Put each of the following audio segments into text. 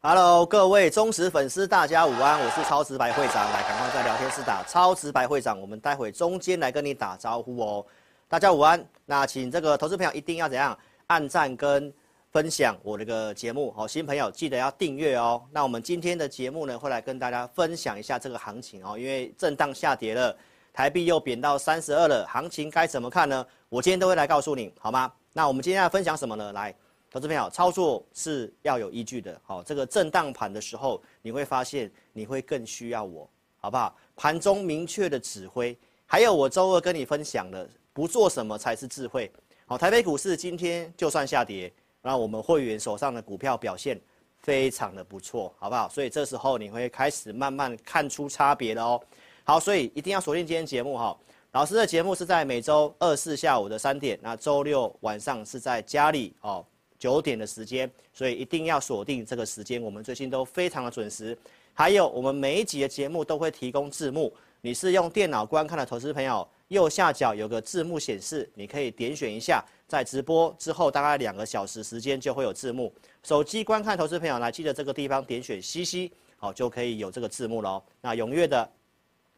Hello，各位忠实粉丝，大家午安，我是超直白会长，来，赶快在聊天室打超直白会长，我们待会中间来跟你打招呼哦。大家午安，那请这个投资朋友一定要怎样按赞跟分享我这个节目，好，新朋友记得要订阅哦。那我们今天的节目呢，会来跟大家分享一下这个行情哦，因为震荡下跌了，台币又贬到三十二了，行情该怎么看呢？我今天都会来告诉你，好吗？那我们今天要分享什么呢？来。投资朋友，操作是要有依据的。好，这个震荡盘的时候，你会发现你会更需要我，好不好？盘中明确的指挥，还有我周二跟你分享的，不做什么才是智慧。好，台北股市今天就算下跌，那我们会员手上的股票表现非常的不错，好不好？所以这时候你会开始慢慢看出差别的哦。好，所以一定要锁定今天节目哈。老师的节目是在每周二四下午的三点，那周六晚上是在家里哦。九点的时间，所以一定要锁定这个时间。我们最近都非常的准时。还有，我们每一集的节目都会提供字幕。你是用电脑观看的投资朋友，右下角有个字幕显示，你可以点选一下。在直播之后，大概两个小时时间就会有字幕。手机观看投资朋友来，记得这个地方点选 CC，好，就可以有这个字幕喽。那踊跃的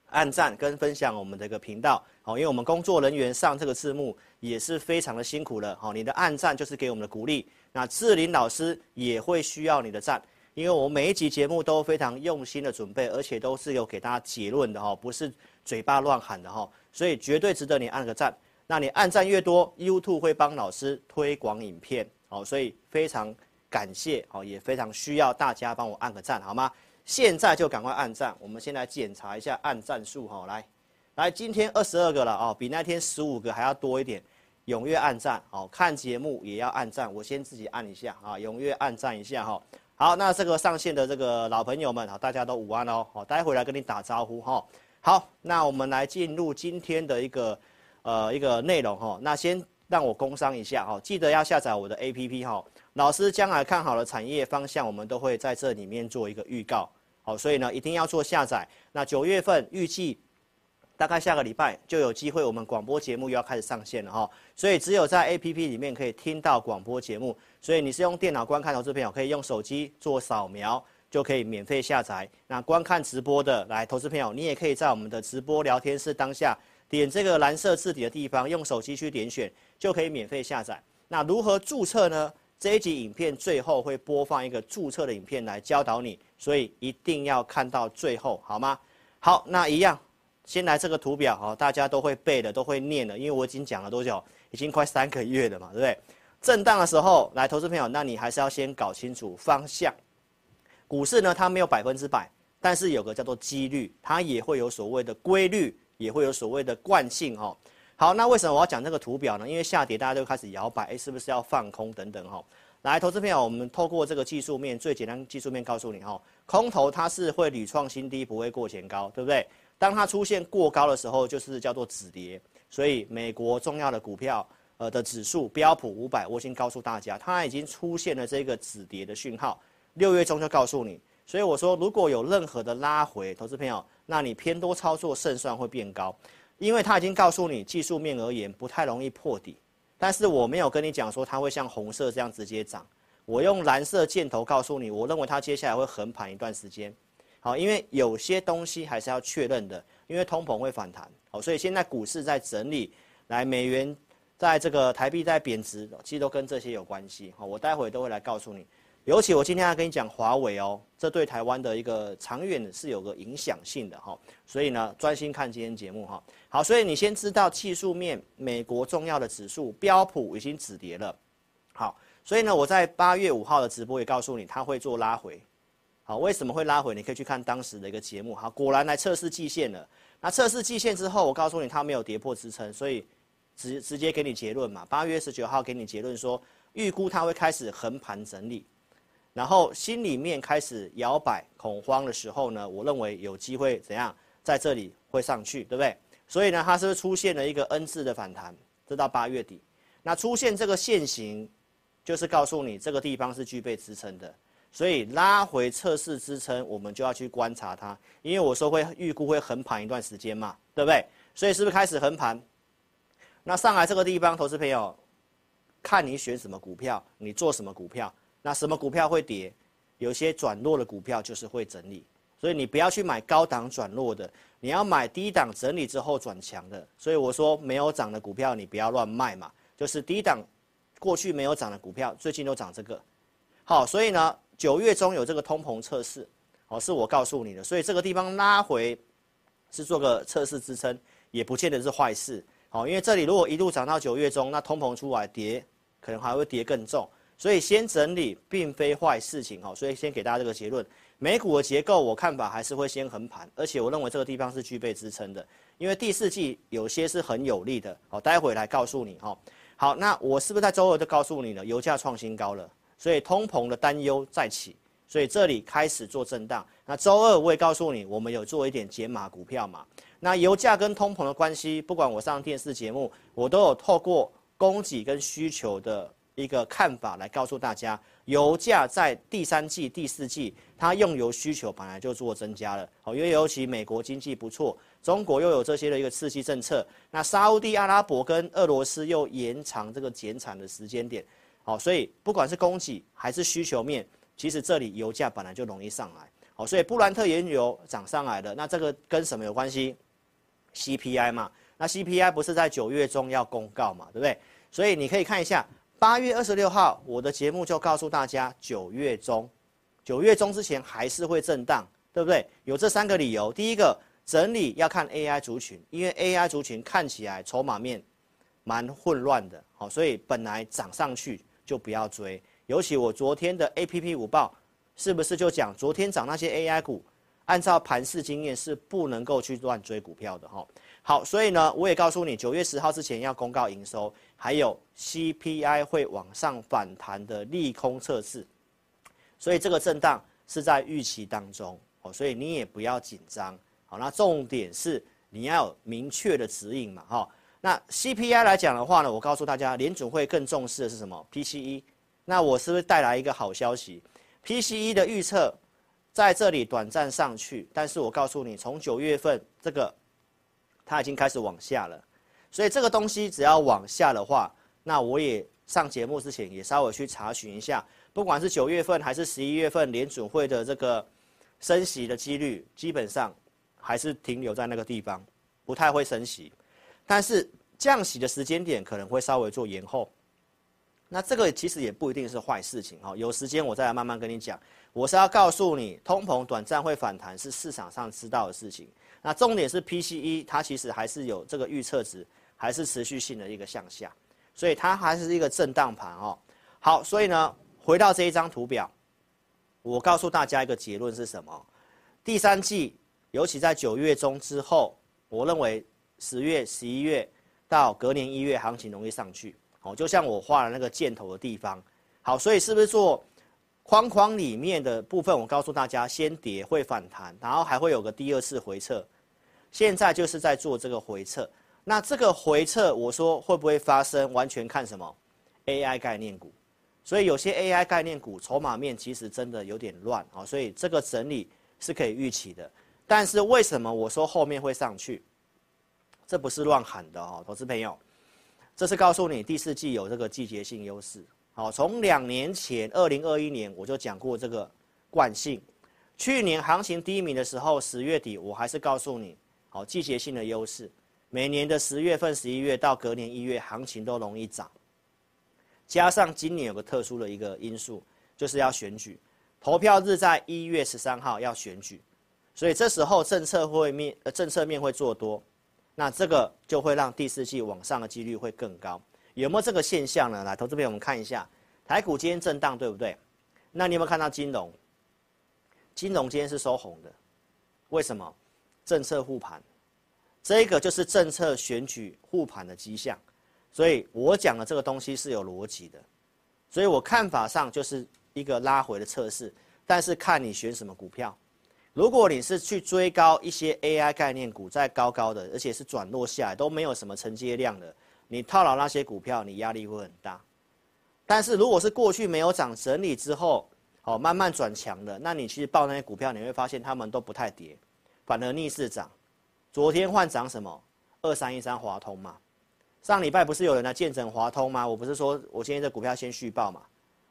按赞跟分享我们这个频道，好，因为我们工作人员上这个字幕。也是非常的辛苦了，好，你的按赞就是给我们的鼓励。那志玲老师也会需要你的赞，因为我每一集节目都非常用心的准备，而且都是有给大家结论的哈，不是嘴巴乱喊的哈，所以绝对值得你按个赞。那你按赞越多，YouTube 会帮老师推广影片，好，所以非常感谢，好，也非常需要大家帮我按个赞，好吗？现在就赶快按赞，我们先来检查一下按赞数，哈，来，来，今天二十二个了啊，比那天十五个还要多一点。踊跃按赞，好，看节目也要按赞，我先自己按一下啊，踊跃按赞一下哈。好，那这个上线的这个老朋友们，好，大家都午安哦，好，待会来跟你打招呼哈。好，那我们来进入今天的一个呃一个内容哈。那先让我工商一下哈，记得要下载我的 APP 哈。老师将来看好了产业方向，我们都会在这里面做一个预告，好，所以呢一定要做下载。那九月份预计。大概下个礼拜就有机会，我们广播节目又要开始上线了哈，所以只有在 APP 里面可以听到广播节目，所以你是用电脑观看投资朋友，可以用手机做扫描就可以免费下载。那观看直播的来投资朋友，你也可以在我们的直播聊天室当下点这个蓝色字体的地方，用手机去点选就可以免费下载。那如何注册呢？这一集影片最后会播放一个注册的影片来教导你，所以一定要看到最后，好吗？好，那一样。先来这个图表哈，大家都会背的，都会念的，因为我已经讲了多久，已经快三个月了嘛，对不对？震荡的时候，来，投资朋友，那你还是要先搞清楚方向。股市呢，它没有百分之百，但是有个叫做几率，它也会有所谓的规律，也会有所谓的惯性哈。好，那为什么我要讲这个图表呢？因为下跌大家就开始摇摆，诶，是不是要放空等等哈？来，投资朋友，我们透过这个技术面，最简单技术面告诉你哈，空头它是会屡创新低，不会过前高，对不对？当它出现过高的时候，就是叫做止跌。所以美国重要的股票，呃的指数标普五百，我已经告诉大家，它已经出现了这个止跌的讯号。六月中就告诉你，所以我说如果有任何的拉回，投资朋友，那你偏多操作胜算会变高，因为它已经告诉你技术面而言不太容易破底。但是我没有跟你讲说它会像红色这样直接涨，我用蓝色箭头告诉你，我认为它接下来会横盘一段时间。好，因为有些东西还是要确认的，因为通膨会反弹，好，所以现在股市在整理，来美元在这个台币在贬值，其实都跟这些有关系，好，我待会都会来告诉你，尤其我今天要跟你讲华为哦，这对台湾的一个长远是有个影响性的哈，所以呢，专心看今天节目哈。好，所以你先知道技术面，美国重要的指数标普已经止跌了。好，所以呢，我在八月五号的直播也告诉你，它会做拉回。好，为什么会拉回？你可以去看当时的一个节目。好，果然来测试季线了。那测试季线之后，我告诉你它没有跌破支撑，所以直直接给你结论嘛。八月十九号给你结论说，预估它会开始横盘整理。然后心里面开始摇摆恐慌的时候呢，我认为有机会怎样在这里会上去，对不对？所以呢，它是出现了一个 N 字的反弹？这到八月底，那出现这个线形，就是告诉你这个地方是具备支撑的。所以拉回测试支撑，我们就要去观察它，因为我说会预估会横盘一段时间嘛，对不对？所以是不是开始横盘？那上来这个地方，投资朋友，看你选什么股票，你做什么股票。那什么股票会跌？有些转弱的股票就是会整理，所以你不要去买高档转弱的，你要买低档整理之后转强的。所以我说没有涨的股票你不要乱卖嘛，就是低档过去没有涨的股票，最近都涨这个。好，所以呢，九月中有这个通膨测试，好，是我告诉你的，所以这个地方拉回是做个测试支撑，也不见得是坏事。好，因为这里如果一路涨到九月中，那通膨出来跌，可能还会跌更重。所以先整理并非坏事情哦，所以先给大家这个结论。美股的结构我看法还是会先横盘，而且我认为这个地方是具备支撑的，因为第四季有些是很有利的。好，待会来告诉你哈。好，那我是不是在周二就告诉你了？油价创新高了，所以通膨的担忧再起，所以这里开始做震荡。那周二我也告诉你，我们有做一点减码股票嘛。那油价跟通膨的关系，不管我上电视节目，我都有透过供给跟需求的。一个看法来告诉大家，油价在第三季、第四季，它用油需求本来就做增加了。好，因为尤其美国经济不错，中国又有这些的一个刺激政策，那沙乌地阿拉伯跟俄罗斯又延长这个减产的时间点，好，所以不管是供给还是需求面，其实这里油价本来就容易上来。好，所以布兰特原油涨上来了，那这个跟什么有关系？CPI 嘛，那 CPI 不是在九月中要公告嘛，对不对？所以你可以看一下。八月二十六号，我的节目就告诉大家，九月中，九月中之前还是会震荡，对不对？有这三个理由。第一个，整理要看 AI 族群，因为 AI 族群看起来筹码面蛮混乱的，好，所以本来涨上去就不要追。尤其我昨天的 APP 午报，是不是就讲昨天涨那些 AI 股，按照盘市经验是不能够去乱追股票的哈。好，所以呢，我也告诉你，九月十号之前要公告营收，还有 CPI 会往上反弹的利空测试，所以这个震荡是在预期当中哦，所以你也不要紧张。好，那重点是你要有明确的指引嘛，哈。那 CPI 来讲的话呢，我告诉大家，联准会更重视的是什么？PCE。那我是不是带来一个好消息？PCE 的预测在这里短暂上去，但是我告诉你，从九月份这个。它已经开始往下了，所以这个东西只要往下的话，那我也上节目之前也稍微去查询一下，不管是九月份还是十一月份联准会的这个升息的几率，基本上还是停留在那个地方，不太会升息，但是降息的时间点可能会稍微做延后，那这个其实也不一定是坏事情哈，有时间我再来慢慢跟你讲，我是要告诉你，通膨短暂会反弹是市场上知道的事情。那重点是 PCE，它其实还是有这个预测值，还是持续性的一个向下，所以它还是一个震荡盘哦。好，所以呢，回到这一张图表，我告诉大家一个结论是什么？第三季，尤其在九月中之后，我认为十月、十一月到隔年一月行情容易上去。哦，就像我画了那个箭头的地方。好，所以是不是做？框框里面的部分，我告诉大家，先跌会反弹，然后还会有个第二次回撤。现在就是在做这个回撤。那这个回撤，我说会不会发生？完全看什么？AI 概念股。所以有些 AI 概念股筹码面其实真的有点乱啊，所以这个整理是可以预期的。但是为什么我说后面会上去？这不是乱喊的哦，投资朋友，这是告诉你第四季有这个季节性优势。好，从两年前，二零二一年我就讲过这个惯性。去年行情低迷的时候，十月底我还是告诉你，好，季节性的优势，每年的十月份、十一月到隔年一月，行情都容易涨。加上今年有个特殊的一个因素，就是要选举，投票日在一月十三号要选举，所以这时候政策会面呃政策面会做多，那这个就会让第四季往上的几率会更高。有没有这个现象呢？来，投资朋友们看一下，台股今天震荡，对不对？那你有没有看到金融？金融今天是收红的，为什么？政策护盘，这个就是政策选举护盘的迹象。所以我讲的这个东西是有逻辑的，所以我看法上就是一个拉回的测试，但是看你选什么股票。如果你是去追高一些 AI 概念股，在高高的，而且是转弱下来都没有什么承接量的，你套牢那些股票，你压力会很大。但是如果是过去没有涨整理之后，好慢慢转强的，那你其实抱那些股票，你会发现他们都不太跌，反而逆势涨。昨天换涨什么？二三一三华通嘛。上礼拜不是有人来见证华通吗？我不是说我今天这股票先续报嘛，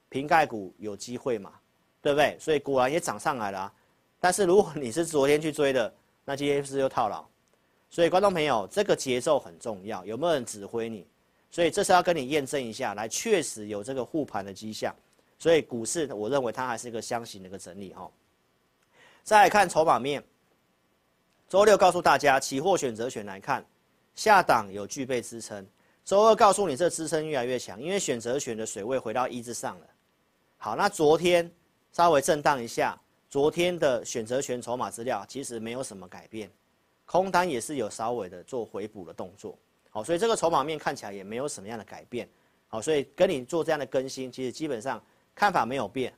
瓶盖股有机会嘛，对不对？所以果然也涨上来了啊。但是如果你是昨天去追的，那今天是不是又套牢？所以观众朋友，这个节奏很重要，有没有人指挥你？所以这是要跟你验证一下，来确实有这个护盘的迹象。所以股市我认为它还是一个箱型的一个整理哈。再来看筹码面，周六告诉大家，期货选择权来看。下档有具备支撑，周二告诉你这支撑越来越强，因为选择权的水位回到一之上了。好，那昨天稍微震荡一下，昨天的选择权筹码资料其实没有什么改变，空单也是有稍微的做回补的动作。好，所以这个筹码面看起来也没有什么样的改变。好，所以跟你做这样的更新，其实基本上看法没有变。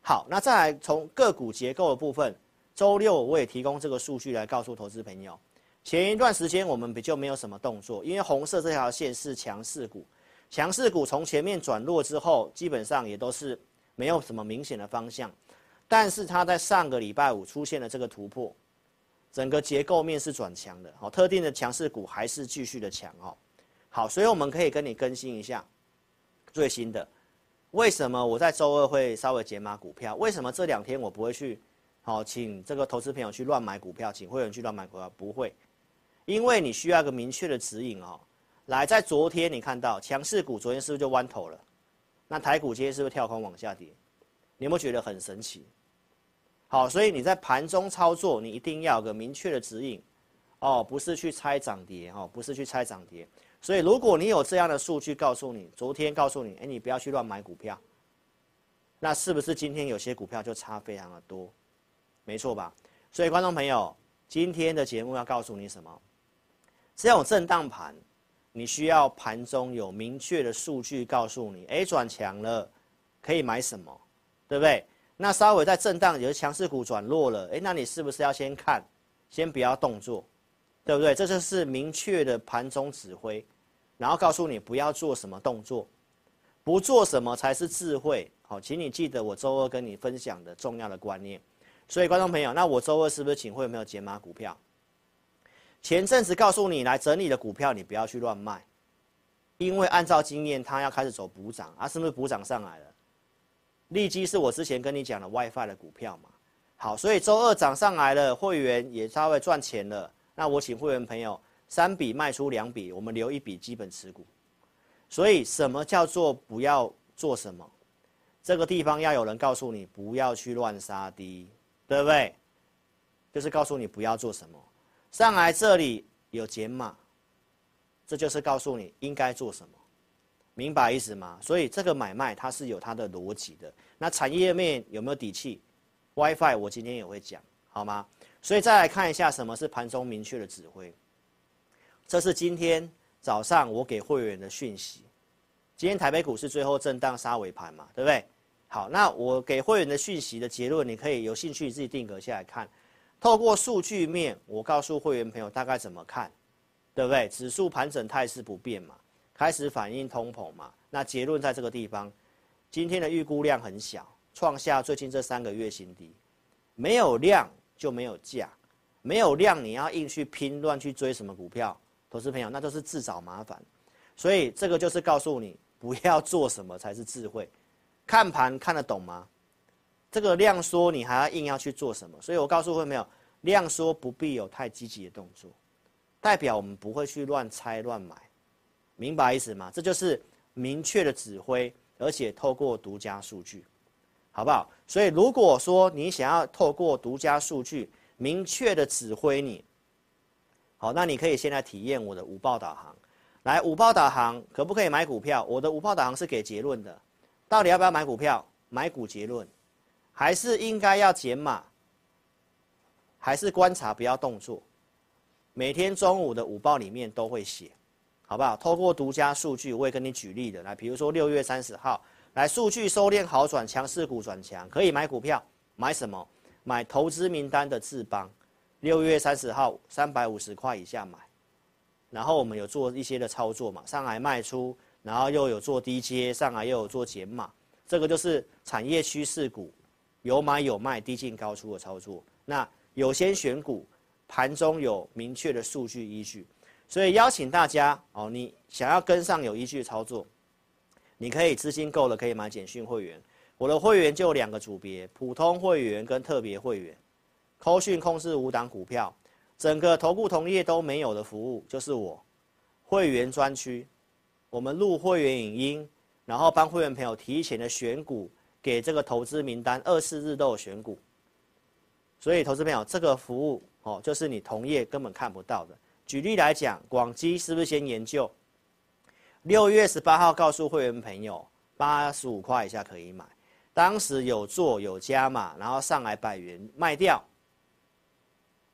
好，那再来从个股结构的部分，周六我也提供这个数据来告诉投资朋友。前一段时间我们比较没有什么动作，因为红色这条线是强势股，强势股从前面转弱之后，基本上也都是没有什么明显的方向。但是它在上个礼拜五出现了这个突破，整个结构面是转强的，好，特定的强势股还是继续的强哦。好，所以我们可以跟你更新一下最新的。为什么我在周二会稍微减码股票？为什么这两天我不会去好请这个投资朋友去乱买股票，请会员去乱买股票？不会。因为你需要一个明确的指引哦，来，在昨天你看到强势股，昨天是不是就弯头了？那台股今天是不是跳空往下跌？你有没有觉得很神奇？好，所以你在盘中操作，你一定要有个明确的指引，哦，不是去猜涨跌哦，不是去猜涨跌。所以如果你有这样的数据告诉你，昨天告诉你，哎，你不要去乱买股票，那是不是今天有些股票就差非常的多？没错吧？所以观众朋友，今天的节目要告诉你什么？这种震荡盘，你需要盘中有明确的数据告诉你，哎，转强了，可以买什么，对不对？那稍微在震荡，有的强势股转弱了，哎，那你是不是要先看，先不要动作，对不对？这就是明确的盘中指挥，然后告诉你不要做什么动作，不做什么才是智慧。好，请你记得我周二跟你分享的重要的观念。所以，观众朋友，那我周二是不是请会有没有解码股票？前阵子告诉你来整理的股票，你不要去乱卖，因为按照经验，它要开始走补涨啊，是不是补涨上来了？利基是我之前跟你讲的 WiFi 的股票嘛，好，所以周二涨上来了，会员也稍微赚钱了。那我请会员朋友三笔卖出两笔，我们留一笔基本持股。所以什么叫做不要做什么？这个地方要有人告诉你不要去乱杀低，对不对？就是告诉你不要做什么。上来这里有减码，这就是告诉你应该做什么，明白意思吗？所以这个买卖它是有它的逻辑的。那产业面有没有底气？WiFi 我今天也会讲，好吗？所以再来看一下什么是盘中明确的指挥。这是今天早上我给会员的讯息。今天台北股市最后震荡杀尾盘嘛，对不对？好，那我给会员的讯息的结论，你可以有兴趣自己定格下来看。透过数据面，我告诉会员朋友大概怎么看，对不对？指数盘整态势不变嘛，开始反映通膨嘛。那结论在这个地方，今天的预估量很小，创下最近这三个月新低。没有量就没有价，没有量你要硬去拼乱去追什么股票，投资朋友那都是自找麻烦。所以这个就是告诉你不要做什么才是智慧。看盘看得懂吗？这个量缩，你还要硬要去做什么？所以我告诉会没有，量缩不必有太积极的动作，代表我们不会去乱猜乱买，明白意思吗？这就是明确的指挥，而且透过独家数据。好不好？所以如果说你想要透过独家数据明确的指挥你，好，那你可以先来体验我的五报导航。来，五报导航可不可以买股票？我的五报导航是给结论的，到底要不要买股票？买股结论，还是应该要减码？还是观察不要动作？每天中午的午报里面都会写，好不好？透过独家数据，我会跟你举例的。来，比如说六月三十号。来，数据收敛好转，强势股转强，可以买股票，买什么？买投资名单的智邦，六月三十号三百五十块以下买，然后我们有做一些的操作嘛，上来卖出，然后又有做低接，上来又有做减码，这个就是产业趋势股，有买有卖，低进高出的操作。那有先选股，盘中有明确的数据依据，所以邀请大家哦，你想要跟上有依据操作。你可以资金够了，可以买简讯会员。我的会员就两个组别：普通会员跟特别会员。扣讯控制五档股票，整个投顾同业都没有的服务，就是我会员专区。我们录会员影音，然后帮会员朋友提前的选股，给这个投资名单，二四日都有选股。所以投资朋友，这个服务哦，就是你同业根本看不到的。举例来讲，广基是不是先研究？六月十八号告诉会员朋友，八十五块以下可以买，当时有做有加码，然后上来百元卖掉，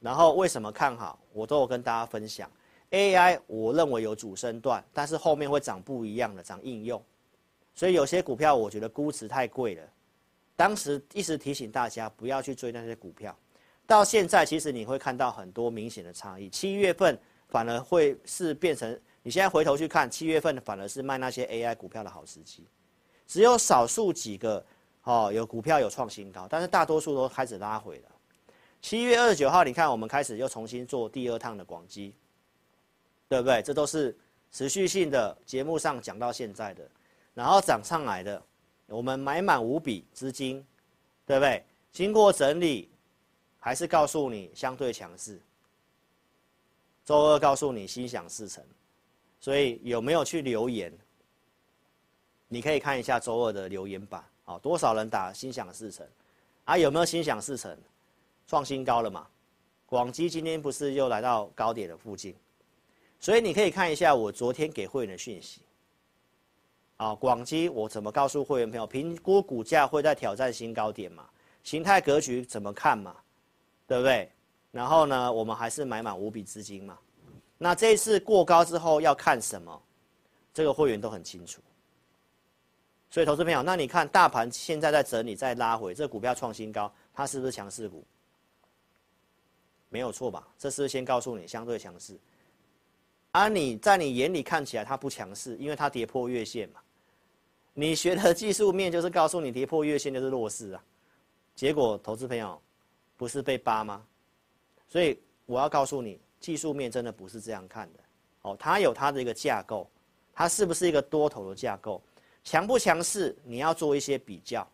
然后为什么看好？我都有跟大家分享。AI 我认为有主升段，但是后面会涨不一样的，涨应用，所以有些股票我觉得估值太贵了。当时一直提醒大家不要去追那些股票，到现在其实你会看到很多明显的差异。七月份反而会是变成。你现在回头去看，七月份反而是卖那些 AI 股票的好时机，只有少数几个哦有股票有创新高，但是大多数都开始拉回了。七月二十九号，你看我们开始又重新做第二趟的广基，对不对？这都是持续性的节目上讲到现在的，然后涨上来的，我们买满五笔资金，对不对？经过整理，还是告诉你相对强势。周二告诉你心想事成。所以有没有去留言？你可以看一下周二的留言板，好，多少人打心想事成？啊，有没有心想事成？创新高了嘛？广基今天不是又来到高点的附近？所以你可以看一下我昨天给会员的讯息。啊，广基我怎么告诉会员朋友？评估股价会在挑战新高点嘛？形态格局怎么看嘛？对不对？然后呢，我们还是买满五笔资金嘛？那这一次过高之后要看什么？这个会员都很清楚。所以投资朋友，那你看大盘现在在整理，在拉回，这股票创新高，它是不是强势股？没有错吧？这是先告诉你相对强势。而你在你眼里看起来它不强势，因为它跌破月线嘛。你学的技术面就是告诉你跌破月线就是弱势啊。结果投资朋友不是被扒吗？所以我要告诉你。技术面真的不是这样看的，哦，它有它的一个架构，它是不是一个多头的架构，强不强势，你要做一些比较，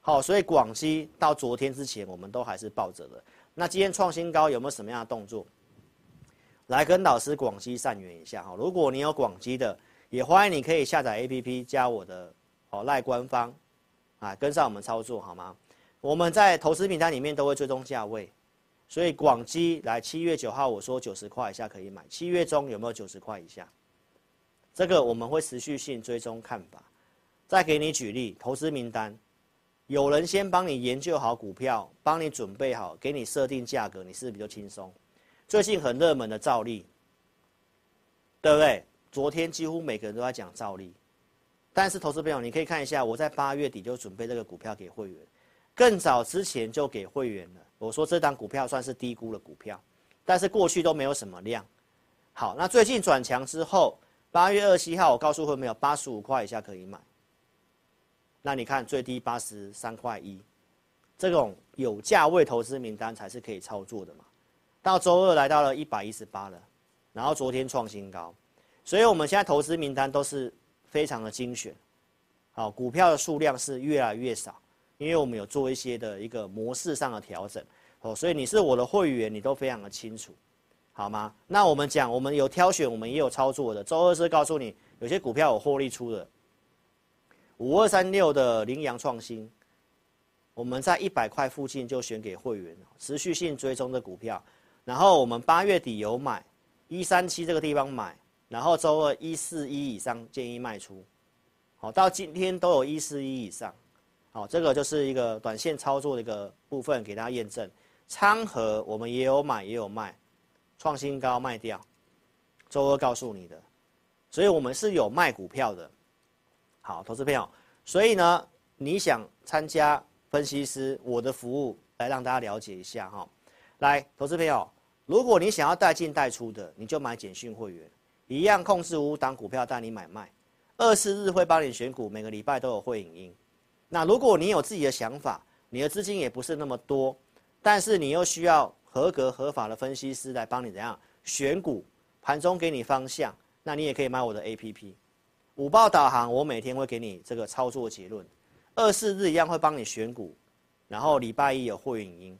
好，所以广西到昨天之前我们都还是抱着的，那今天创新高有没有什么样的动作？来跟老师广西善缘一下哈，如果你有广西的，也欢迎你可以下载 APP 加我的哦赖官方，啊，跟上我们操作好吗？我们在投资名单里面都会追踪价位。所以广基来七月九号，我说九十块以下可以买。七月中有没有九十块以下？这个我们会持续性追踪看法。再给你举例，投资名单，有人先帮你研究好股票，帮你准备好，给你设定价格，你是不是比较轻松？最近很热门的兆利，对不对？昨天几乎每个人都在讲兆利，但是投资朋友，你可以看一下，我在八月底就准备这个股票给会员，更早之前就给会员了。我说这档股票算是低估了股票，但是过去都没有什么量。好，那最近转强之后，八月二十七号我告诉会员没有八十五块以下可以买。那你看最低八十三块一，这种有价位投资名单才是可以操作的嘛。到周二来到了一百一十八了，然后昨天创新高，所以我们现在投资名单都是非常的精选。好，股票的数量是越来越少。因为我们有做一些的一个模式上的调整，哦，所以你是我的会员，你都非常的清楚，好吗？那我们讲，我们有挑选，我们也有操作的。周二是告诉你，有些股票有获利出的，五二三六的羚羊创新，我们在一百块附近就选给会员，持续性追踪的股票。然后我们八月底有买一三七这个地方买，然后周二一四一以上建议卖出。好，到今天都有一四一以上。好，这个就是一个短线操作的一个部分，给大家验证。昌河我们也有买也有卖，创新高卖掉。周二告诉你的，所以我们是有卖股票的。好，投资朋友，所以呢，你想参加？分析师，我的服务来让大家了解一下哈。来，投资朋友，如果你想要带进带出的，你就买简讯会员，一样控制五档股票带你买卖，二四日会帮你选股，每个礼拜都有会影音。那如果你有自己的想法，你的资金也不是那么多，但是你又需要合格合法的分析师来帮你怎样选股，盘中给你方向，那你也可以买我的 APP，五报导航，我每天会给你这个操作结论。二四日一样会帮你选股，然后礼拜一有会影音，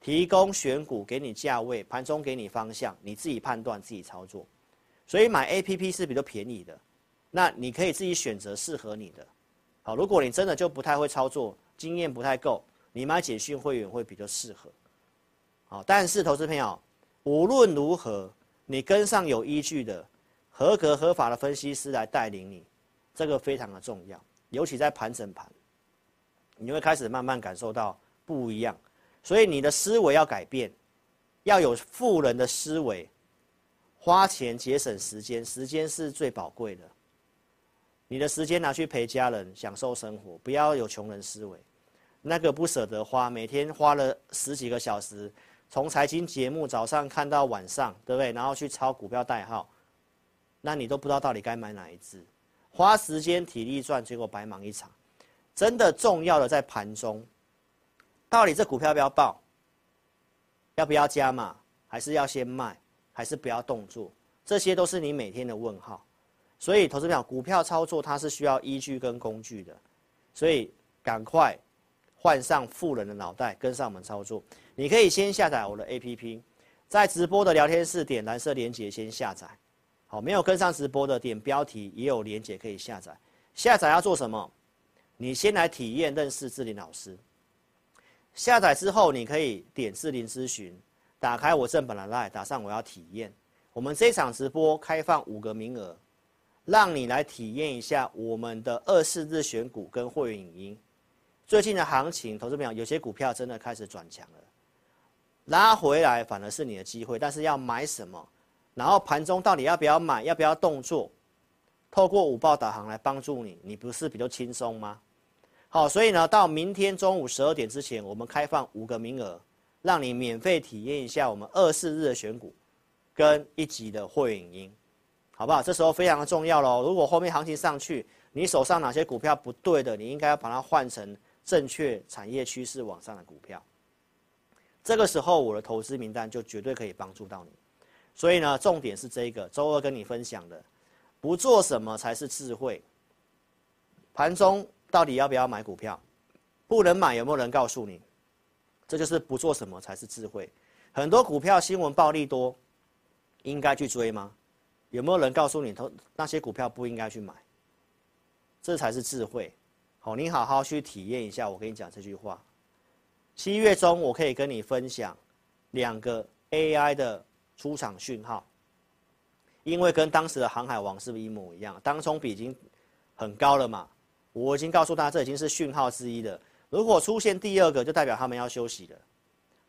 提供选股给你价位，盘中给你方向，你自己判断自己操作。所以买 APP 是比较便宜的，那你可以自己选择适合你的。好，如果你真的就不太会操作，经验不太够，你买简讯会员会比较适合。好，但是投资朋友，无论如何，你跟上有依据的、合格合法的分析师来带领你，这个非常的重要。尤其在盘整盘，你会开始慢慢感受到不一样，所以你的思维要改变，要有富人的思维，花钱节省时间，时间是最宝贵的。你的时间拿去陪家人，享受生活，不要有穷人思维，那个不舍得花，每天花了十几个小时，从财经节目早上看到晚上，对不对？然后去抄股票代号，那你都不知道到底该买哪一支。花时间体力赚，结果白忙一场。真的重要的在盘中，到底这股票要不要报？要不要加码？还是要先卖？还是不要动作？这些都是你每天的问号。所以，投资票股票操作它是需要依据跟工具的。所以，赶快换上富人的脑袋，跟上我们操作。你可以先下载我的 APP，在直播的聊天室点蓝色连接先下载。好，没有跟上直播的，点标题也有连接可以下载。下载要做什么？你先来体验认识志霖老师。下载之后，你可以点志霖咨询，打开我正版的 LINE，打上我要体验。我们这场直播开放五个名额，让你来体验一下我们的二四日选股跟会员影音。最近的行情，投资朋友有些股票真的开始转强了，拉回来反而是你的机会，但是要买什么？然后盘中到底要不要买，要不要动作？透过午报导航来帮助你，你不是比较轻松吗？好，所以呢，到明天中午十二点之前，我们开放五个名额，让你免费体验一下我们二四日的选股，跟一级的会员影音，好不好？这时候非常的重要喽。如果后面行情上去，你手上哪些股票不对的，你应该要把它换成正确产业趋势往上的股票。这个时候，我的投资名单就绝对可以帮助到你。所以呢，重点是这个周二跟你分享的，不做什么才是智慧。盘中到底要不要买股票？不能买，有没有人告诉你？这就是不做什么才是智慧。很多股票新闻暴利多，应该去追吗？有没有人告诉你，那些股票不应该去买？这才是智慧。好，你好好去体验一下。我跟你讲这句话。七月中我可以跟你分享两个 AI 的。出场讯号，因为跟当时的航海王是不是一模一样？当冲比已经很高了嘛，我已经告诉大家，这已经是讯号之一了。如果出现第二个，就代表他们要休息了。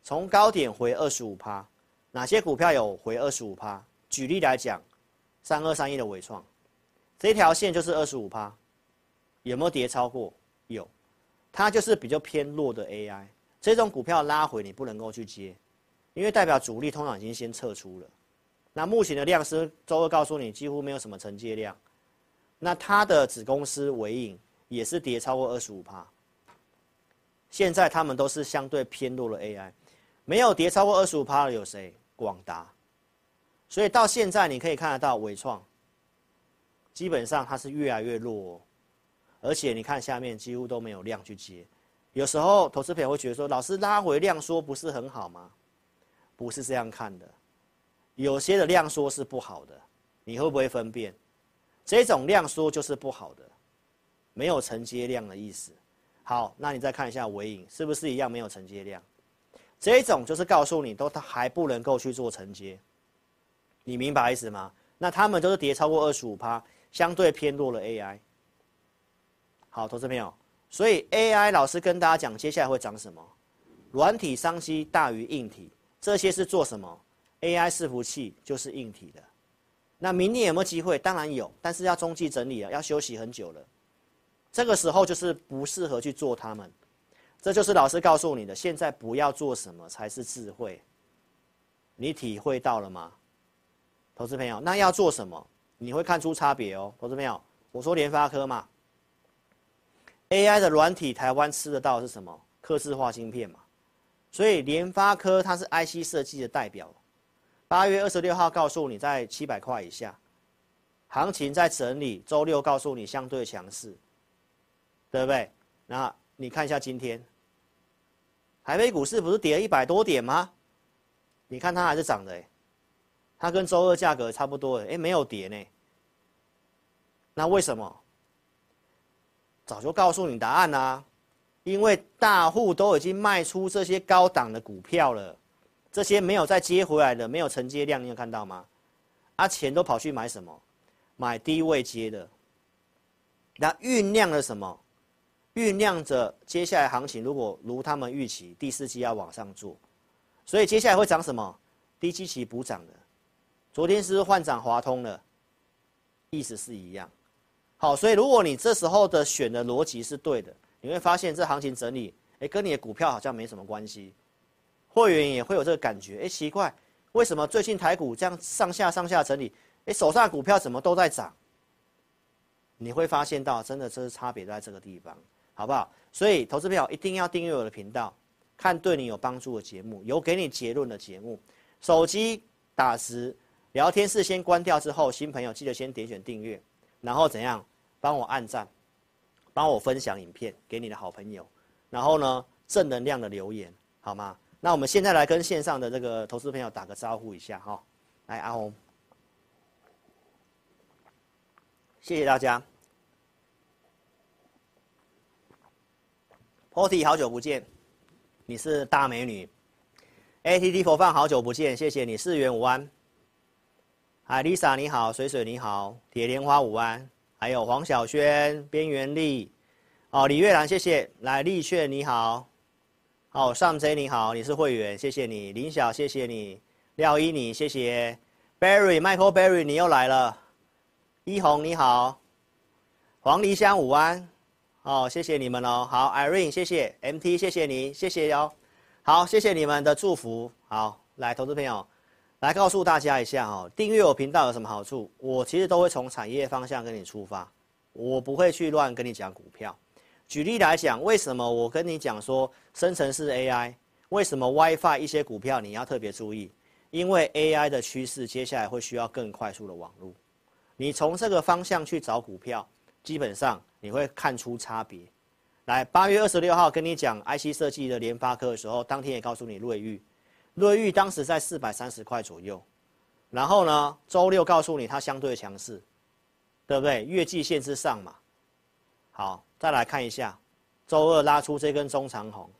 从高点回二十五趴，哪些股票有回二十五趴？举例来讲，三二三一的纬创，这条线就是二十五趴，有没有跌超过？有，它就是比较偏弱的 AI，这种股票拉回你不能够去接。因为代表主力通常已经先撤出了，那目前的量是周二告诉你几乎没有什么承接量，那它的子公司纬颖也是跌超过二十五趴，现在他们都是相对偏弱的 AI，没有跌超过二十五趴的有谁？广达，所以到现在你可以看得到纬创，基本上它是越来越弱，而且你看下面几乎都没有量去接，有时候投资朋友会觉得说，老师拉回量缩不是很好吗？不是这样看的，有些的量缩是不好的，你会不会分辨？这种量缩就是不好的，没有承接量的意思。好，那你再看一下尾影，是不是一样没有承接量？这种就是告诉你，都它还不能够去做承接，你明白意思吗？那他们都是跌超过二十五趴，相对偏弱的 AI。好，投资朋友，所以 AI 老师跟大家讲，接下来会涨什么？软体商机大于硬体，这些是做什么？AI 伺服器就是硬体的。那明年有没有机会？当然有，但是要中继整理了，要休息很久了。这个时候就是不适合去做它们。这就是老师告诉你的，现在不要做什么才是智慧。你体会到了吗，投资朋友？那要做什么？你会看出差别哦，投资朋友。我说联发科嘛，AI 的软体，台湾吃得到是什么？刻字化芯片嘛。所以联发科它是 IC 设计的代表。八月二十六号告诉你在七百块以下，行情在整理。周六告诉你相对强势，对不对？那你看一下今天。台北股市不是跌了一百多点吗？你看它还是涨的哎，它跟周二价格差不多哎，没有跌呢。那为什么？早就告诉你答案啦，因为大户都已经卖出这些高档的股票了，这些没有再接回来的，没有承接量，你有看到吗？啊，钱都跑去买什么？买低位接的。那酝酿了什么？酝酿着接下来行情，如果如他们预期，第四季要往上做，所以接下来会涨什么？低基期补涨的。昨天是不是换涨华通了？意思是一样。好，所以如果你这时候的选的逻辑是对的，你会发现这行情整理，哎，跟你的股票好像没什么关系。会员也会有这个感觉，哎，奇怪，为什么最近台股这样上下上下整理，哎，手上的股票怎么都在涨？你会发现到，真的这是差别在这个地方。好不好？所以，投资票一定要订阅我的频道，看对你有帮助的节目，有给你结论的节目。手机打时聊天室先关掉之后，新朋友记得先点选订阅，然后怎样？帮我按赞，帮我分享影片给你的好朋友，然后呢，正能量的留言，好吗？那我们现在来跟线上的这个投资朋友打个招呼一下哈。来，阿红，谢谢大家。Potty 好久不见，你是大美女。ATT 佛放好久不见，谢谢你。四元五安。嗨，Lisa 你好，水水你好，铁莲花午安，还有黄小轩、边缘丽，哦，李月兰谢谢。来，丽炫你好，哦、上 J 你好，你是会员，谢谢你。林晓谢谢你，廖一你谢谢。Barry，Michael Barry 你又来了。一红你好，黄梨香午安。哦，谢谢你们哦。好，Irene，谢谢，MT，谢谢你，谢谢哟。好，谢谢你们的祝福。好，来，投资朋友，来告诉大家一下哦，订阅我频道有什么好处？我其实都会从产业方向跟你出发，我不会去乱跟你讲股票。举例来讲，为什么我跟你讲说生成式 AI？为什么 WiFi 一些股票你要特别注意？因为 AI 的趋势接下来会需要更快速的网络，你从这个方向去找股票，基本上。你会看出差别。来，八月二十六号跟你讲 IC 设计的联发科的时候，当天也告诉你瑞昱，瑞昱当时在四百三十块左右。然后呢，周六告诉你它相对强势，对不对？月季线之上嘛。好，再来看一下，周二拉出这根中长红，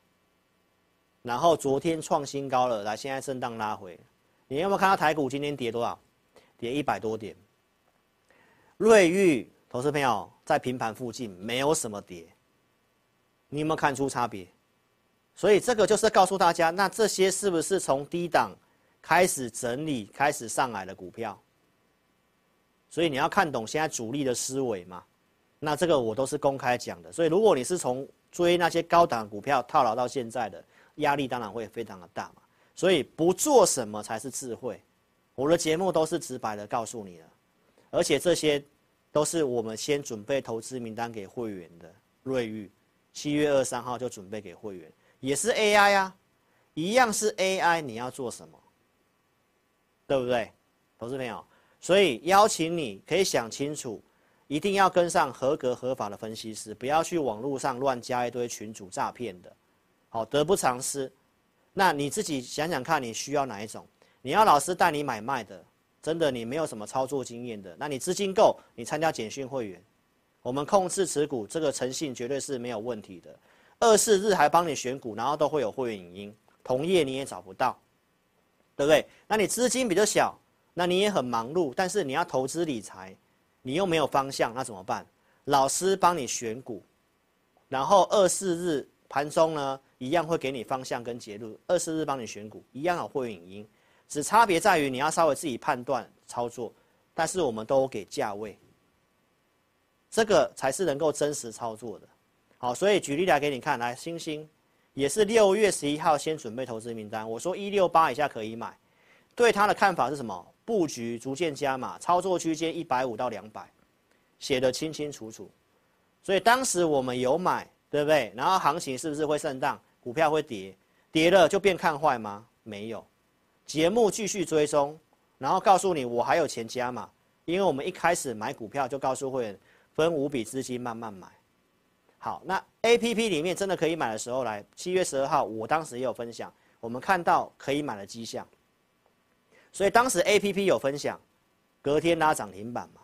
然后昨天创新高了，来，现在震荡拉回。你有没有看到台股今天跌多少？跌一百多点。瑞昱。投资朋友在平盘附近没有什么跌，你有没有看出差别？所以这个就是告诉大家，那这些是不是从低档开始整理、开始上来的股票？所以你要看懂现在主力的思维嘛。那这个我都是公开讲的。所以如果你是从追那些高档股票套牢到现在的，压力当然会非常的大嘛。所以不做什么才是智慧。我的节目都是直白的告诉你了，而且这些。都是我们先准备投资名单给会员的瑞玉，七月二三号就准备给会员，也是 AI 啊，一样是 AI，你要做什么？对不对，投资朋友？所以邀请你可以想清楚，一定要跟上合格合法的分析师，不要去网络上乱加一堆群主诈骗的，好，得不偿失。那你自己想想看，你需要哪一种？你要老师带你买卖的？真的，你没有什么操作经验的，那你资金够，你参加简讯会员，我们控制持股，这个诚信绝对是没有问题的。二四日还帮你选股，然后都会有会员影音，同业你也找不到，对不对？那你资金比较小，那你也很忙碌，但是你要投资理财，你又没有方向，那怎么办？老师帮你选股，然后二四日盘中呢，一样会给你方向跟结论。二四日帮你选股，一样有会员影音，只差别在于你要稍微自己判断操作，但是我们都给价位，这个才是能够真实操作的。好，所以举例来给你看，来星星也是六月十一号先准备投资名单，我说一六八以下可以买，对他的看法是什么？布局逐渐加码，操作区间一百五到两百。写得清清楚楚，所以当时我们有买，对不对？然后行情是不是会震荡？股票会跌，跌了就变看坏吗？没有，节目继续追踪，然后告诉你我还有钱加码，因为我们一开始买股票就告诉会员分五笔资金慢慢买。好，那 APP 里面真的可以买的时候来，七月十二号，我当时也有分享，我们看到可以买的迹象，所以当时 APP 有分享，隔天拉涨停板嘛。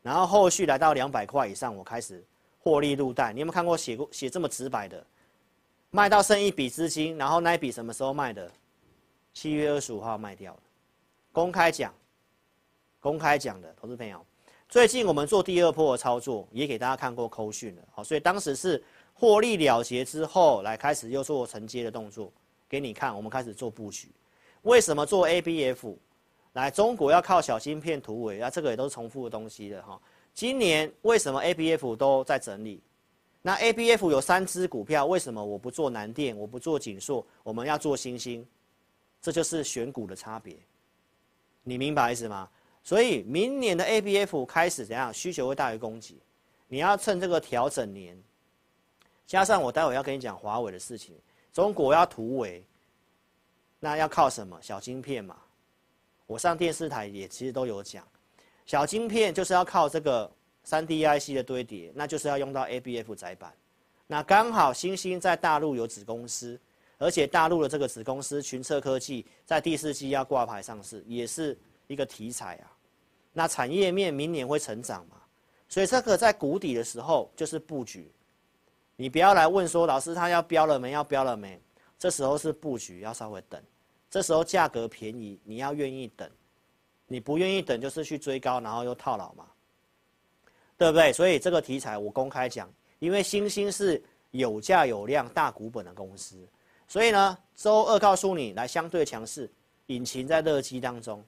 然后后续来到两百块以上，我开始获利入袋。你有没有看过写过写这么直白的？卖到剩一笔资金，然后那一笔什么时候卖的？七月二十五号卖掉了，公开讲，公开讲的，投资朋友。最近我们做第二波的操作，也给大家看过扣讯了。好，所以当时是获利了结之后，来开始又做承接的动作，给你看。我们开始做布局，为什么做 ABF？来，中国要靠小晶片突围，啊，这个也都是重复的东西的哈。今年为什么 ABF 都在整理？那 ABF 有三只股票，为什么我不做南电，我不做景硕，我们要做欣兴？这就是选股的差别，你明白意思吗？所以明年的 ABF 开始怎样？需求会大于供给，你要趁这个调整年，加上我待会要跟你讲华为的事情，中国要突围，那要靠什么？小晶片嘛。我上电视台也其实都有讲，小晶片就是要靠这个三 D IC 的堆叠，那就是要用到 ABF 载板。那刚好欣兴在大陆有子公司，而且大陆的这个子公司群策科技在第四季要挂牌上市，也是一个题材啊。那产业面明年会成长嘛？所以这个在谷底的时候就是布局。你不要来问说老师他要标了没？要标了没？这时候是布局，要稍微等。这时候价格便宜，你要愿意等，你不愿意等就是去追高，然后又套牢嘛，对不对？所以这个题材我公开讲，因为欣兴是有价有量大股本的公司，所以呢，周二告诉你来相对强势，引擎在热机当中，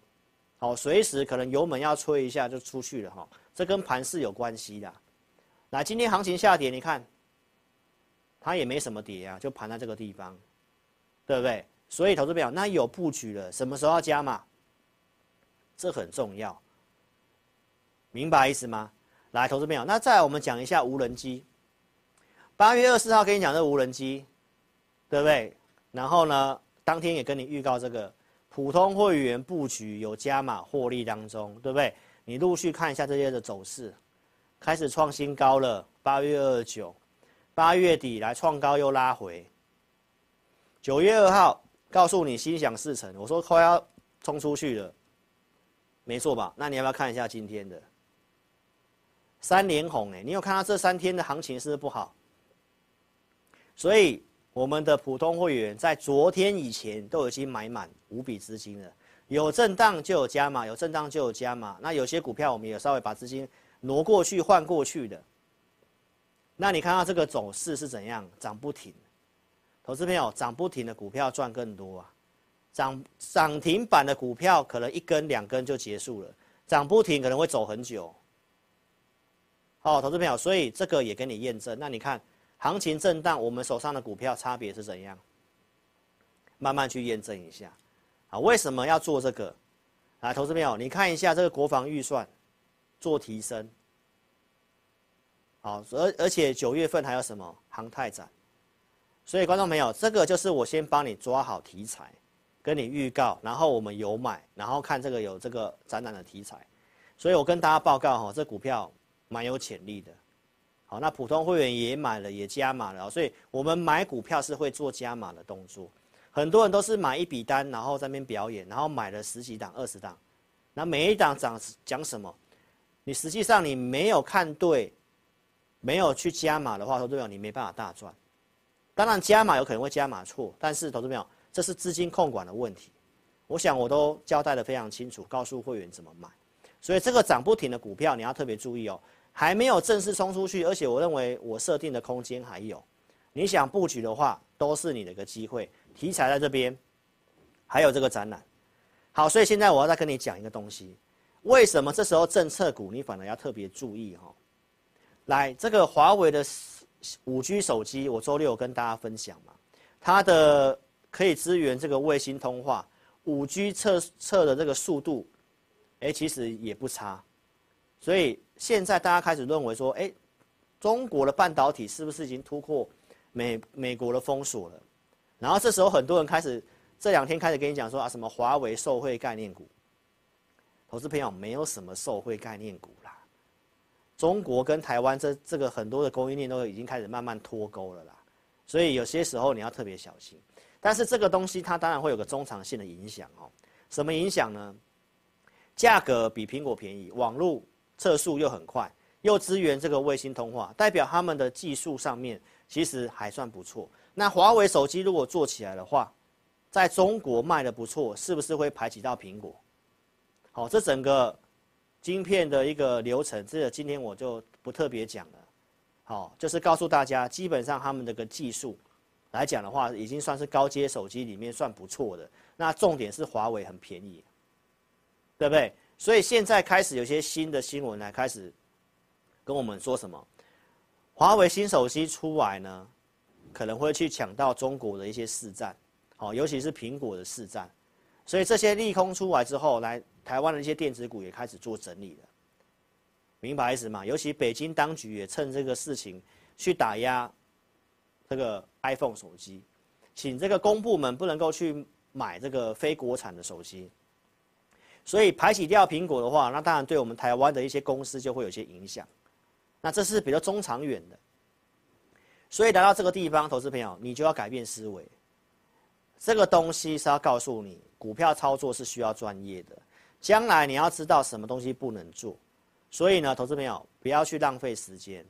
好，随时可能油门要吹一下就出去了哈，这跟盘势有关系的。来，今天行情下跌，你看，它也没什么跌啊，就盘在这个地方，对不对？所以，投资朋友，那有布局了，什么时候要加码？这很重要，明白意思吗？来，投资朋友，那再我们讲一下无人机。八月二十四号跟你讲这无人机，对不对？然后呢，当天也跟你预告这个普通会员布局有加码获利当中，对不对？你陆续看一下这些的走势，开始创新高了。八月二十九，八月底来创高又拉回，九月二号。告诉你心想事成，我说快要冲出去了，没错吧？那你要不要看一下今天的三连红？哎，你有看到这三天的行情是不是不好？所以我们的普通会员在昨天以前都已经买满五笔资金了，有震荡就有加码，有震荡就有加码。那有些股票我们也稍微把资金挪过去换过去的。那你看到这个走势是怎样？涨不停。投资朋友，涨不停的股票赚更多啊，涨涨停板的股票可能一根两根就结束了，涨不停可能会走很久。好，投资朋友，所以这个也跟你验证。那你看，行情震荡，我们手上的股票差别是怎样？慢慢去验证一下。啊，为什么要做这个？来，投资朋友，你看一下这个国防预算做提升。好，而而且九月份还有什么航太展？所以，观众朋友，这个就是我先帮你抓好题材，跟你预告，然后我们有买，然后看这个有这个展览的题材，所以我跟大家报告哈，这股票蛮有潜力的。那普通会员也买了，也加码了，所以我们买股票是会做加码的动作。很多人都是买一笔单，然后在那边表演，然后买了十几档、二十档，那每一档涨讲什么？你实际上你没有看对，没有去加码的话，说对了，你没办法大赚。当然加码有可能会加码错，但是投资朋友，这是资金控管的问题。我想我都交代得非常清楚，告诉会员怎么买。所以这个涨不停的股票，你要特别注意哦。还没有正式冲出去，而且我认为我设定的空间还有。你想布局的话，都是你的一个机会。题材在这边，还有这个展览。好，所以现在我要再跟你讲一个东西。为什么这时候政策股你反而要特别注意哈？来，这个华为的五 G 手机，我周六跟大家分享嘛，它的可以支援这个卫星通话，五 G 测测的这个速度，哎，其实也不差。所以现在大家开始认为说，哎，中国的半导体是不是已经突破美美国的封锁了？然后这时候很多人开始这两天开始跟你讲说啊，什么华为受惠概念股。投资朋友，没有什么受惠概念股啦。中国跟台湾这这个很多的供应链都已经开始慢慢脱钩了啦，所以有些时候你要特别小心。但是这个东西它当然会有个中长线的影响哦。什么影响呢？价格比苹果便宜，网络测速又很快，又支援这个卫星通话，代表他们的技术上面其实还算不错。那华为手机如果做起来的话，在中国卖的不错，是不是会排挤到苹果？好，这整个晶片的一个流程，这个今天我就不特别讲了。好，就是告诉大家，基本上他们这个技术来讲的话，已经算是高阶手机里面算不错的。那重点是华为很便宜，对不对？所以现在开始有些新的新闻来开始跟我们说什么，华为新手机出来呢，可能会去抢到中国的一些市占，好，尤其是苹果的市占。所以这些利空出来之后，来。台湾的一些电子股也开始做整理了，明白意思吗？尤其北京当局也趁这个事情去打压这个 iPhone 手机，请这个公部门不能够去买这个非国产的手机，所以排挤掉苹果的话，那当然对我们台湾的一些公司就会有些影响。那这是比较中长远的，所以来到这个地方，投资朋友你就要改变思维。这个东西是要告诉你，股票操作是需要专业的。将来你要知道什么东西不能做，所以呢，投资朋友不要去浪费时间，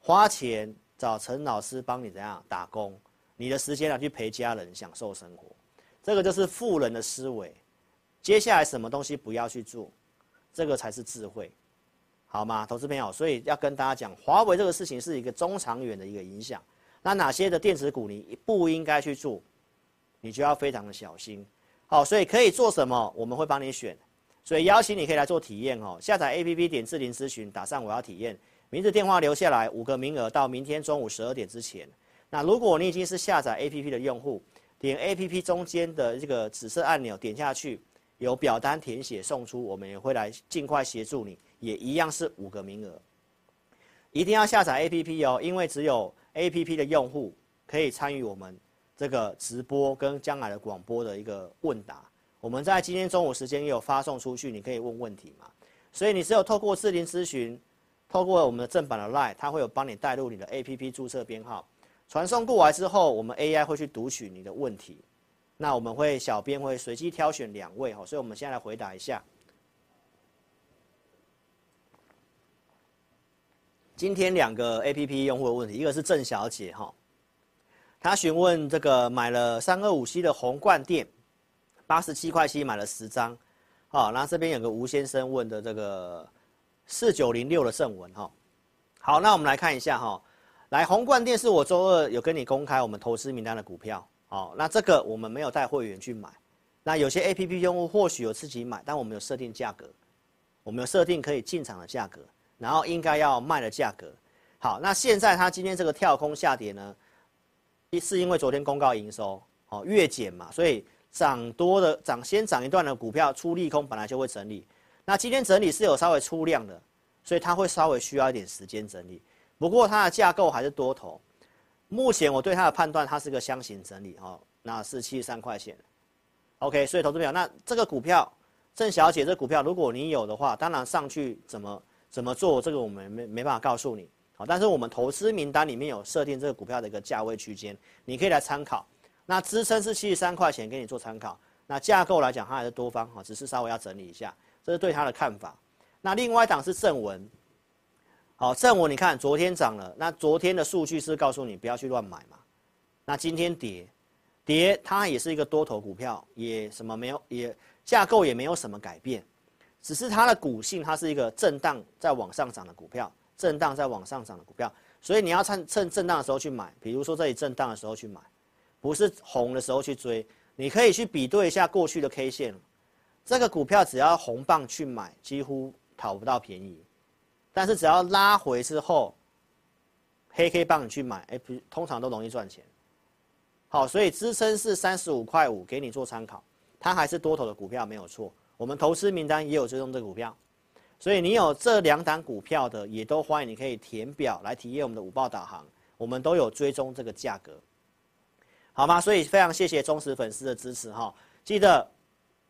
花钱找陈老师帮你怎样打工，你的时间拿去陪家人享受生活，这个就是富人的思维。接下来什么东西不要去做，这个才是智慧，好吗？投资朋友，所以要跟大家讲，华为这个事情是一个中长远的一个影响。那哪些的电子股你不应该去做，你就要非常的小心。好，所以可以做什么？我们会帮你选，所以邀请你可以来做体验哦。下载 APP 点智霖咨询，打上我要体验，名字电话留下来，五个名额到明天中午十二点之前。那如果你已经是下载 APP 的用户，点 APP 中间的这个紫色按钮点下去，有表单填写送出，我们也会来尽快协助你，也一样是五个名额。一定要下载 APP 哦，因为只有 APP 的用户可以参与我们。这个直播跟将来的广播的一个问答，我们在今天中午时间也有发送出去，你可以问问题嘛。所以你只有透过智霖咨询，透过我们的正版的 LINE，它会有帮你带入你的 APP 注册编号，传送过来之后，我们 AI 会去读取你的问题，那我们会小编会随机挑选两位哈，所以我们现在来回答一下。今天两个 APP 用户的问题，一个是郑小姐哈。她询问这个买了三二五 C 的宏冠电，八十七块七买了十张，好，那这边有个吴先生问的这个四九零六的正文哈，好，那我们来看一下哈，来宏冠电是我周二有跟你公开我们投资名单的股票，好，那这个我们没有带会员去买，那有些 APP 用户或许有自己买，但我们有设定价格，我们有设定可以进场的价格，然后应该要卖的价格，好，那现在它今天这个跳空下跌呢？一是因为昨天公告营收，哦月减嘛，所以涨多的涨先涨一段的股票出利空，本来就会整理。那今天整理是有稍微出量的，所以它会稍微需要一点时间整理。不过它的架构还是多头。目前我对它的判断，它是个箱型整理，哦，那是七十三块钱。OK，所以投资朋友，那这个股票郑小姐这股票，如果你有的话，当然上去怎么怎么做，这个我们没没办法告诉你。好，但是我们投资名单里面有设定这个股票的一个价位区间，你可以来参考。那支撑是七十三块钱，给你做参考。那架构来讲，它还是多方，哈，只是稍微要整理一下，这是对它的看法。那另外一档是正文，好，正文你看昨天涨了，那昨天的数据是告诉你不要去乱买嘛，那今天跌，跌它也是一个多头股票，也什么没有，也架构也没有什么改变，只是它的股性，它是一个震荡在往上涨的股票，震荡在往上涨的股票，所以你要趁趁震荡的时候去买，比如说这里震荡的时候去买，不是红的时候去追，你可以去比对一下过去的 K 线，这个股票只要红棒去买，几乎讨不到便宜。但是只要拉回之后，黑 K 帮你去买，哎，通常都容易赚钱。好，所以支撑是三十五块五，给你做参考。它还是多头的股票没有错，我们投资名单也有追踪这个股票，所以你有这两档股票的，也都欢迎你可以填表来体验我们的五报导航，我们都有追踪这个价格，好吗？所以非常谢谢忠实粉丝的支持哈，记得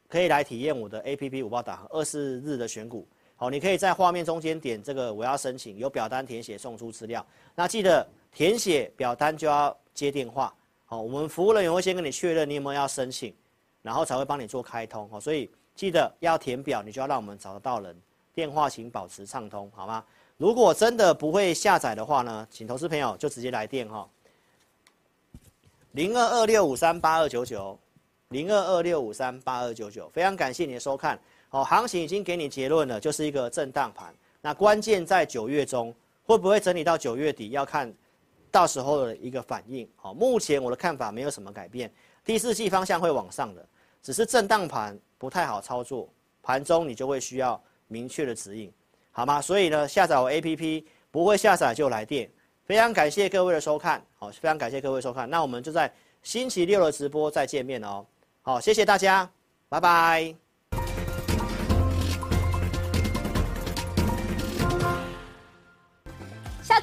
可以来体验我的 APP 五报导航二十日的选股。好，你可以在画面中间点这个我要申请，有表单填写送出资料。那记得填写表单就要接电话。好，我们服务人员会先跟你确认你有没有要申请，然后才会帮你做开通。好，所以记得要填表，你就要让我们找得到人。电话请保持畅通，好吗？如果真的不会下载的话呢，请投资朋友就直接来电哈，零二二六五三八二九九，零二二六五三八二九九。非常感谢你的收看。好，行情已经给你结论了，就是一个震荡盘。那关键在九月中会不会整理到九月底，要看到时候的一个反应。好，目前我的看法没有什么改变，第四季方向会往上的，只是震荡盘不太好操作，盘中你就会需要明确的指引，好吗？所以呢，下载我 APP 不会下载就来电。非常感谢各位的收看，好，非常感谢各位收看，那我们就在星期六的直播再见面哦。好，谢谢大家，拜拜。